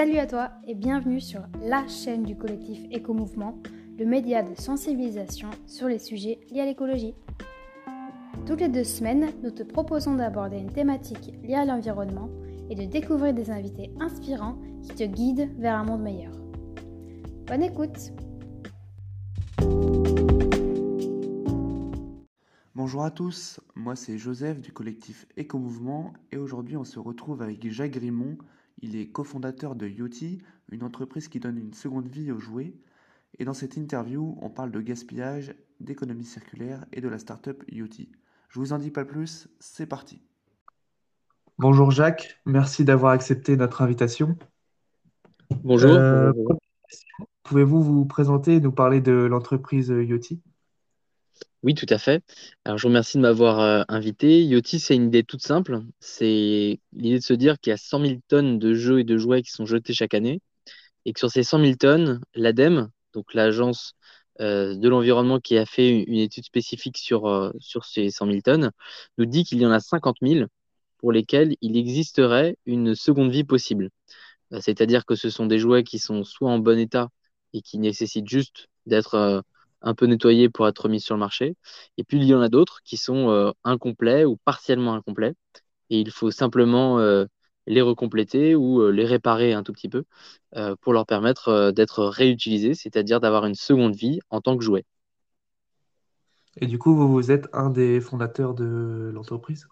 Salut à toi et bienvenue sur la chaîne du collectif Éco-Mouvement, le média de sensibilisation sur les sujets liés à l'écologie. Toutes les deux semaines, nous te proposons d'aborder une thématique liée à l'environnement et de découvrir des invités inspirants qui te guident vers un monde meilleur. Bonne écoute Bonjour à tous, moi c'est Joseph du collectif Éco-Mouvement et aujourd'hui on se retrouve avec Jacques Grimont. Il est cofondateur de Yoti, une entreprise qui donne une seconde vie aux jouets. Et dans cette interview, on parle de gaspillage, d'économie circulaire et de la start-up Yoti. Je vous en dis pas plus, c'est parti. Bonjour Jacques, merci d'avoir accepté notre invitation. Bonjour. Euh, Pouvez-vous vous présenter et nous parler de l'entreprise Yoti? Oui, tout à fait. Alors, je vous remercie de m'avoir euh, invité. Yoti, c'est une idée toute simple. C'est l'idée de se dire qu'il y a 100 000 tonnes de jeux et de jouets qui sont jetés chaque année et que sur ces 100 000 tonnes, l'ADEME, donc l'agence euh, de l'environnement qui a fait une, étude spécifique sur, euh, sur ces 100 000 tonnes, nous dit qu'il y en a 50 000 pour lesquels il existerait une seconde vie possible. C'est-à-dire que ce sont des jouets qui sont soit en bon état et qui nécessitent juste d'être un peu nettoyés pour être mis sur le marché. Et puis il y en a d'autres qui sont euh, incomplets ou partiellement incomplets. Et il faut simplement euh, les recompléter ou euh, les réparer un tout petit peu pour leur permettre d'être réutilisés, c'est-à-dire d'avoir une seconde vie en tant que jouet. Et du coup, vous, êtes un des fondateurs de l'entreprise?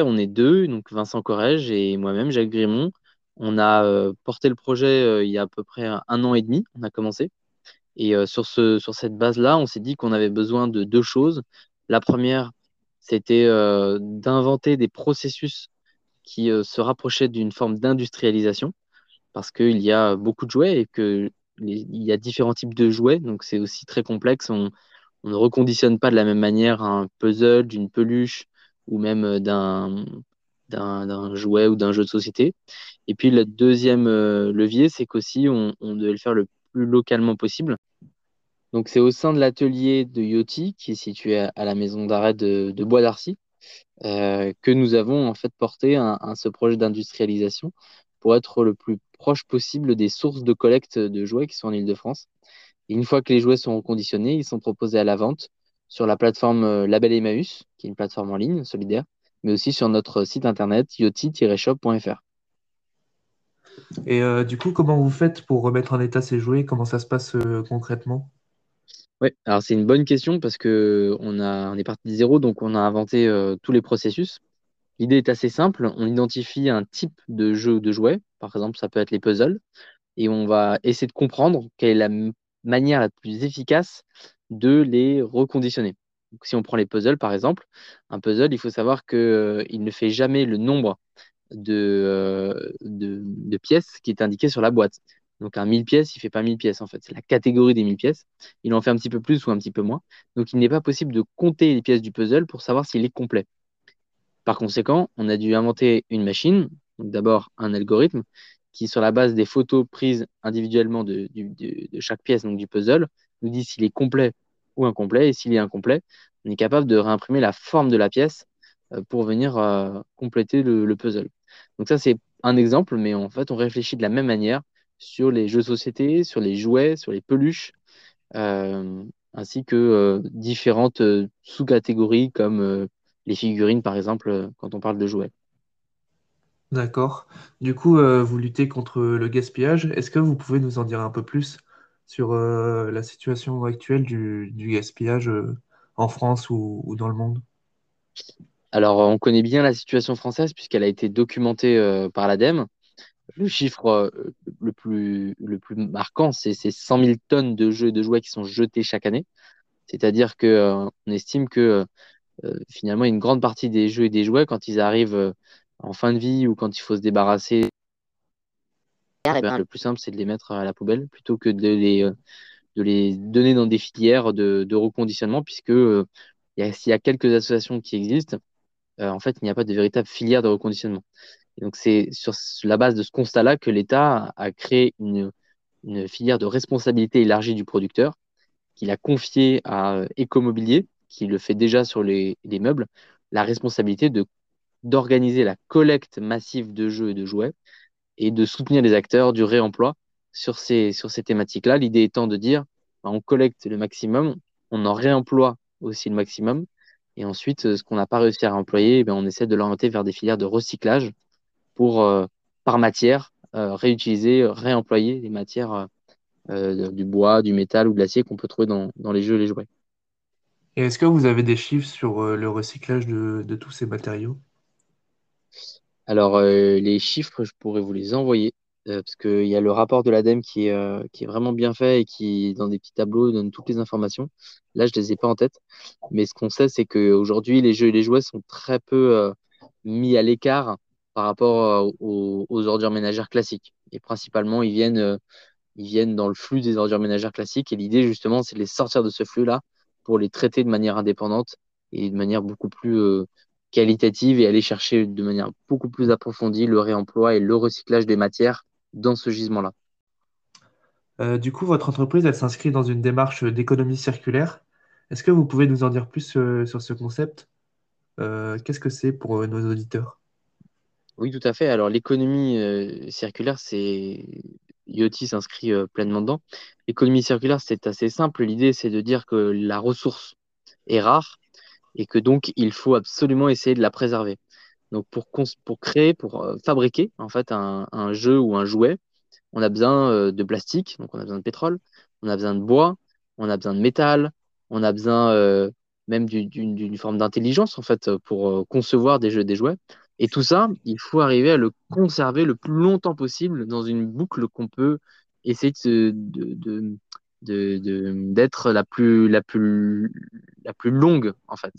On est deux, donc Vincent Corrège et moi-même, Jacques Grimont. On a porté le projet il y a à peu près un an et demi, on a commencé. Et euh, sur, ce, sur cette base-là, on s'est dit qu'on avait besoin de deux choses. La première, c'était euh, d'inventer des processus qui euh, se rapprochaient d'une forme d'industrialisation, parce qu'il y a beaucoup de jouets et qu'il y a différents types de jouets, donc c'est aussi très complexe. On, ne reconditionne pas de la même manière un puzzle, d'une peluche ou même d'un d'un jouet ou d'un jeu de société. Et puis le deuxième levier, c'est qu'aussi on devait le faire le plus localement possible. Donc, c'est au sein de l'atelier de Yoti, qui est situé à, la maison d'arrêt de, Bois d'Arcy, euh, que nous avons en fait porté ce projet d'industrialisation pour être le plus proche possible des sources de collecte de jouets qui sont en Ile-de-France. Une fois que les jouets sont reconditionnés, ils sont proposés à la vente sur la plateforme euh, Label Emmaüs, qui est une plateforme en ligne solidaire, mais aussi sur notre site internet yoti-shop.fr. Et euh, du coup, comment vous faites pour remettre en état ces jouets? Comment ça se passe concrètement? Oui, alors c'est une bonne question parce que on a, on est parti de zéro, donc on a inventé euh, tous les processus. L'idée est assez simple. On identifie un type de jeu ou de jouet. Par exemple, ça peut être les puzzles. Et on va essayer de comprendre quelle est la manière la plus efficace de les reconditionner. Donc, si on prend les puzzles, par exemple, un puzzle, il faut savoir qu'il euh, ne fait jamais le nombre euh, de, pièces qui est indiqué sur la boîte. Donc un 1000 pièces, il fait pas 1000 pièces en fait. C'est la catégorie des 1000 pièces. Il en fait un petit peu plus ou un petit peu moins. Donc il n'est pas possible de compter les pièces du puzzle pour savoir s'il est complet. Par conséquent, on a dû inventer une machine, d'abord un algorithme, qui sur la base des photos prises individuellement de, chaque pièce donc du puzzle, nous dit s'il est complet ou incomplet. Et s'il est incomplet, on est capable de réimprimer la forme de la pièce euh, pour venir euh, compléter le puzzle. Donc ça, c'est un exemple, mais en fait, on réfléchit de la même manière sur les jeux de société, sur les jouets, sur les peluches, euh, ainsi que euh, différentes euh, sous-catégories comme les figurines, par exemple, quand on parle de jouets. D'accord. Du coup, vous luttez contre le gaspillage. Est-ce que vous pouvez nous en dire un peu plus sur la situation actuelle du, gaspillage en France ou, ou, dans le monde? Alors, on connaît bien la situation française puisqu'elle a été documentée par l'ADEME le chiffre euh, le plus, le plus marquant, c'est ces 100 000 tonnes de jeux et de jouets qui sont jetés chaque année. C'est-à-dire qu'on euh, estime que euh, finalement, une grande partie des jeux et des jouets, quand ils arrivent en fin de vie ou quand il faut se débarrasser, le plus simple, c'est de les mettre à la poubelle plutôt que de les, de les donner dans des filières de, de reconditionnement, puisque s'il y a quelques associations qui existent, en fait, il n'y a pas de véritable filière de reconditionnement donc, c'est sur la base de ce constat-là que l'État a créé une, filière de responsabilité élargie du producteur, qu'il a confié à Ecomobilier, qui le fait déjà sur les, meubles, la responsabilité d'organiser la collecte massive de jeux et de jouets et de soutenir les acteurs du réemploi sur ces, sur ces thématiques-là. L'idée étant de dire, bah, on collecte le maximum, on en réemploie aussi le maximum, et ensuite, euh, ce qu'on n'a pas réussi à réemployer, eh on essaie de l'orienter vers des filières de recyclage pour, euh, par matière, euh, réutiliser, réemployer les matières du bois, du métal ou de l'acier qu'on peut trouver dans, dans les jeux et les jouets. Et est-ce que vous avez des chiffres sur le recyclage de, de tous ces matériaux? Alors, les chiffres, je pourrais vous les envoyer. Euh, parce qu'il y a le rapport de l'ADEME qui est, euh, qui est vraiment bien fait et qui, dans des petits tableaux, donne toutes les informations. Là, je ne les ai pas en tête. Mais ce qu'on sait, c'est qu'aujourd'hui, les jeux et les jouets sont très peu euh, mis à l'écart par rapport aux, ordures ménagères classiques. Et principalement, ils viennent, ils viennent dans le flux des ordures ménagères classiques. Et l'idée, justement, c'est de les sortir de ce flux-là pour les traiter de manière indépendante et de manière beaucoup plus qualitative et aller chercher de manière beaucoup plus approfondie le réemploi et le recyclage des matières dans ce gisement-là. Euh, du coup, votre entreprise, elle s'inscrit dans une démarche d'économie circulaire. Est-ce que vous pouvez nous en dire plus euh, sur ce concept? Euh, Qu'est-ce que c'est pour nos auditeurs? Oui, tout à fait. Alors, l'économie circulaire, c'est Yoti s'inscrit pleinement dedans. L'économie circulaire, c'est assez simple. L'idée, c'est de dire que la ressource est rare et que donc il faut absolument essayer de la préserver. Donc pour, créer, pour euh, fabriquer en fait un, jeu ou un jouet, on a besoin euh, de plastique, donc on a besoin de pétrole, on a besoin de bois, on a besoin de métal, on a besoin euh, même d'une forme d'intelligence en fait pour concevoir des jeux, des jouets. Et tout ça, il faut arriver à le conserver le plus longtemps possible dans une boucle qu'on peut essayer de, d'être la plus la plus longue en fait.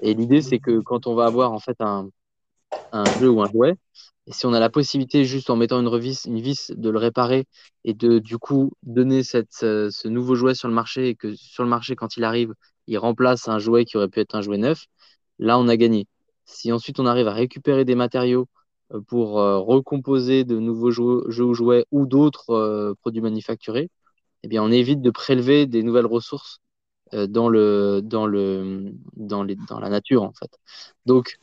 Et l'idée c'est que quand on va avoir en fait un, jeu ou un jouet. Et si on a la possibilité, juste en mettant une vis, de le réparer et de du coup donner ce, nouveau jouet sur le marché et que sur le marché, quand il arrive, il remplace un jouet qui aurait pu être un jouet neuf, là, on a gagné. Si ensuite on arrive à récupérer des matériaux euh, pour euh, recomposer de nouveaux jeux, ou jouets ou d'autres euh, produits manufacturés, eh bien, on évite de prélever des nouvelles ressources dans, le, dans, le, dans, les, dans la nature, en fait. Donc,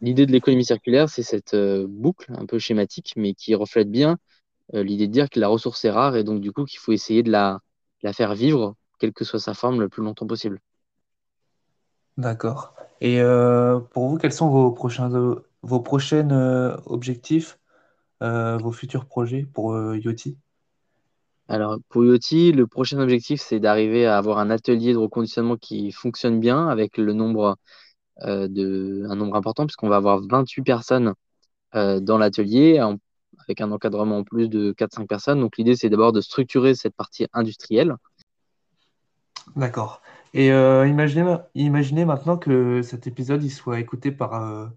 l'idée de l'économie circulaire, c'est cette boucle un peu schématique, mais qui reflète bien l'idée de dire que la ressource est rare et donc du coup qu'il faut essayer de la, la, faire vivre, quelle que soit sa forme, le plus longtemps possible. D'accord. Et euh, pour vous, quels sont vos prochains vos prochains objectifs, vos futurs projets pour Yoti? Alors, pour Yoti, le prochain objectif, c'est d'arriver à avoir un atelier de reconditionnement qui fonctionne bien avec le nombre euh, de, un nombre important, puisqu'on va avoir 28 personnes euh, dans l'atelier, avec un encadrement en plus de 4-5 personnes. Donc l'idée, c'est d'abord de structurer cette partie industrielle. D'accord. Et euh, imaginez, maintenant que cet épisode il soit écouté par,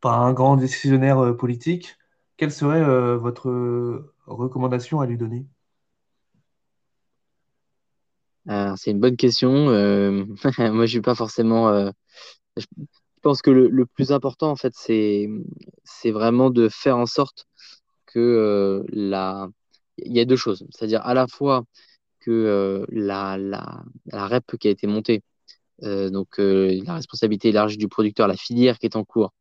par un grand décisionnaire politique. Quelle serait votre recommandation à lui donner? C'est une bonne question. moi, je ne suis pas forcément je pense que le, plus important, en fait, c'est, vraiment de faire en sorte que euh, la... Il y a deux choses. C'est-à-dire à la fois que euh, la, la, la, REP qui a été montée, euh, donc la responsabilité élargie du producteur, la filière qui est en cours,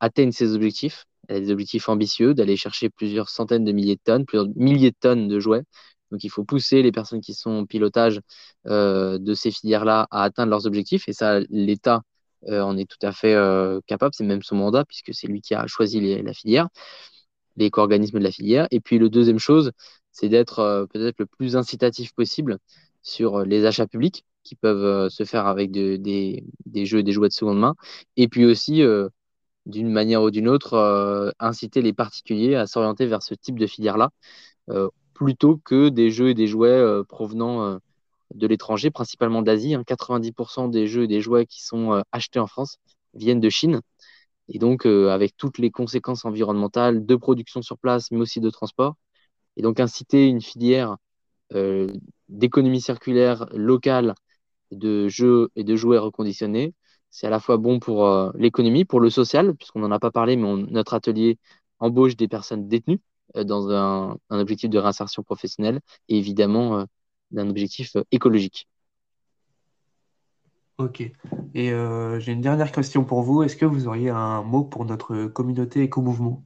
atteigne ses objectifs. Elle a des objectifs ambitieux d'aller chercher plusieurs centaines de milliers de tonnes, plusieurs milliers de tonnes de jouets. Donc il faut pousser les personnes qui sont en pilotage de ces filières-là à atteindre leurs objectifs. Et ça, l'État euh, on est tout à fait euh, capable, c'est même son mandat, puisque c'est lui qui a choisi la filière, les co-organismes de la filière. Et puis, le deuxième chose, c'est d'être euh, peut-être le plus incitatif possible sur les achats publics qui peuvent se faire avec des, jeux et des jouets de seconde main. Et puis aussi, d'une manière ou d'une autre, inciter les particuliers à s'orienter vers ce type de filière-là, plutôt que des jeux et des jouets provenant de l'étranger, principalement d'Asie. 90% hein. des jeux et des jouets qui sont euh, achetés en France viennent de Chine. Et donc, euh, avec toutes les conséquences environnementales de production sur place, mais aussi de transport. Et donc, inciter une filière euh, d'économie circulaire locale de jeux et de jouets reconditionnés, c'est à la fois bon pour l'économie, pour le social, puisqu'on n'en a pas parlé, mais notre atelier embauche des personnes détenues dans un, un, objectif de réinsertion professionnelle et évidemment d'un objectif euh, écologique. Ok. Et euh, j'ai une dernière question pour vous. Est-ce que vous auriez un mot pour notre communauté éco-mouvement?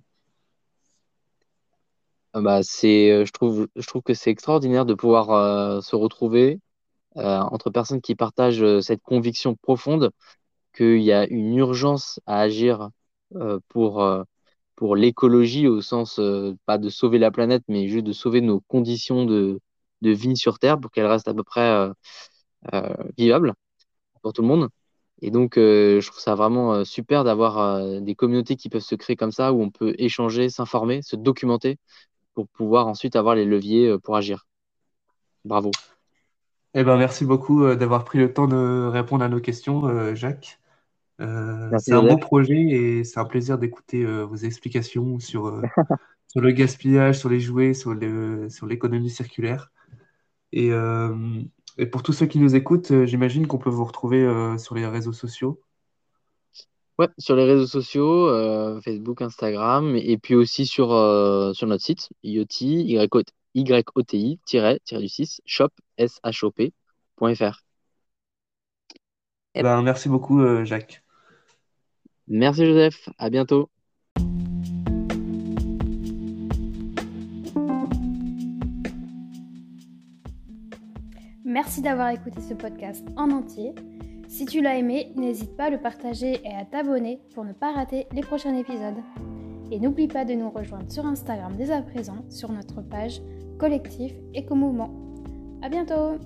Bah, c'est, je trouve, je trouve que c'est extraordinaire de pouvoir se retrouver entre personnes qui partagent cette conviction profonde qu'il y a une urgence à agir pour, pour l'écologie au sens, pas de sauver la planète, mais juste de sauver nos conditions de, de vie sur Terre pour qu'elles restent à peu près vivables pour tout le monde. Et donc, euh, je trouve ça vraiment euh, super d'avoir euh, des communautés qui peuvent se créer comme ça, où on peut échanger, s'informer, se documenter pour pouvoir ensuite avoir les leviers pour agir. Bravo. Eh ben, merci beaucoup d'avoir pris le temps de répondre à nos questions, Jacques. c'est un beau projet et c'est un plaisir d'écouter vos explications sur, sur le gaspillage, sur les jouets, sur l'économie sur circulaire. Et, et pour tous ceux qui nous écoutent, euh, j'imagine qu'on peut vous retrouver euh, sur les réseaux sociaux. Ouais, sur les réseaux sociaux, euh, Facebook, Instagram, et puis aussi sur, sur notre site, IoT, YOTI-du-6, shop, S-H-O-P.fr. Ben, merci beaucoup, Jacques. Merci, Joseph. À bientôt. Merci d'avoir écouté ce podcast en entier. Si tu l'as aimé, n'hésite pas à le partager et à t'abonner pour ne pas rater les prochains épisodes. Et n'oublie pas de nous rejoindre sur Instagram dès à présent sur notre page Collectif Éco-Mouvement. À bientôt!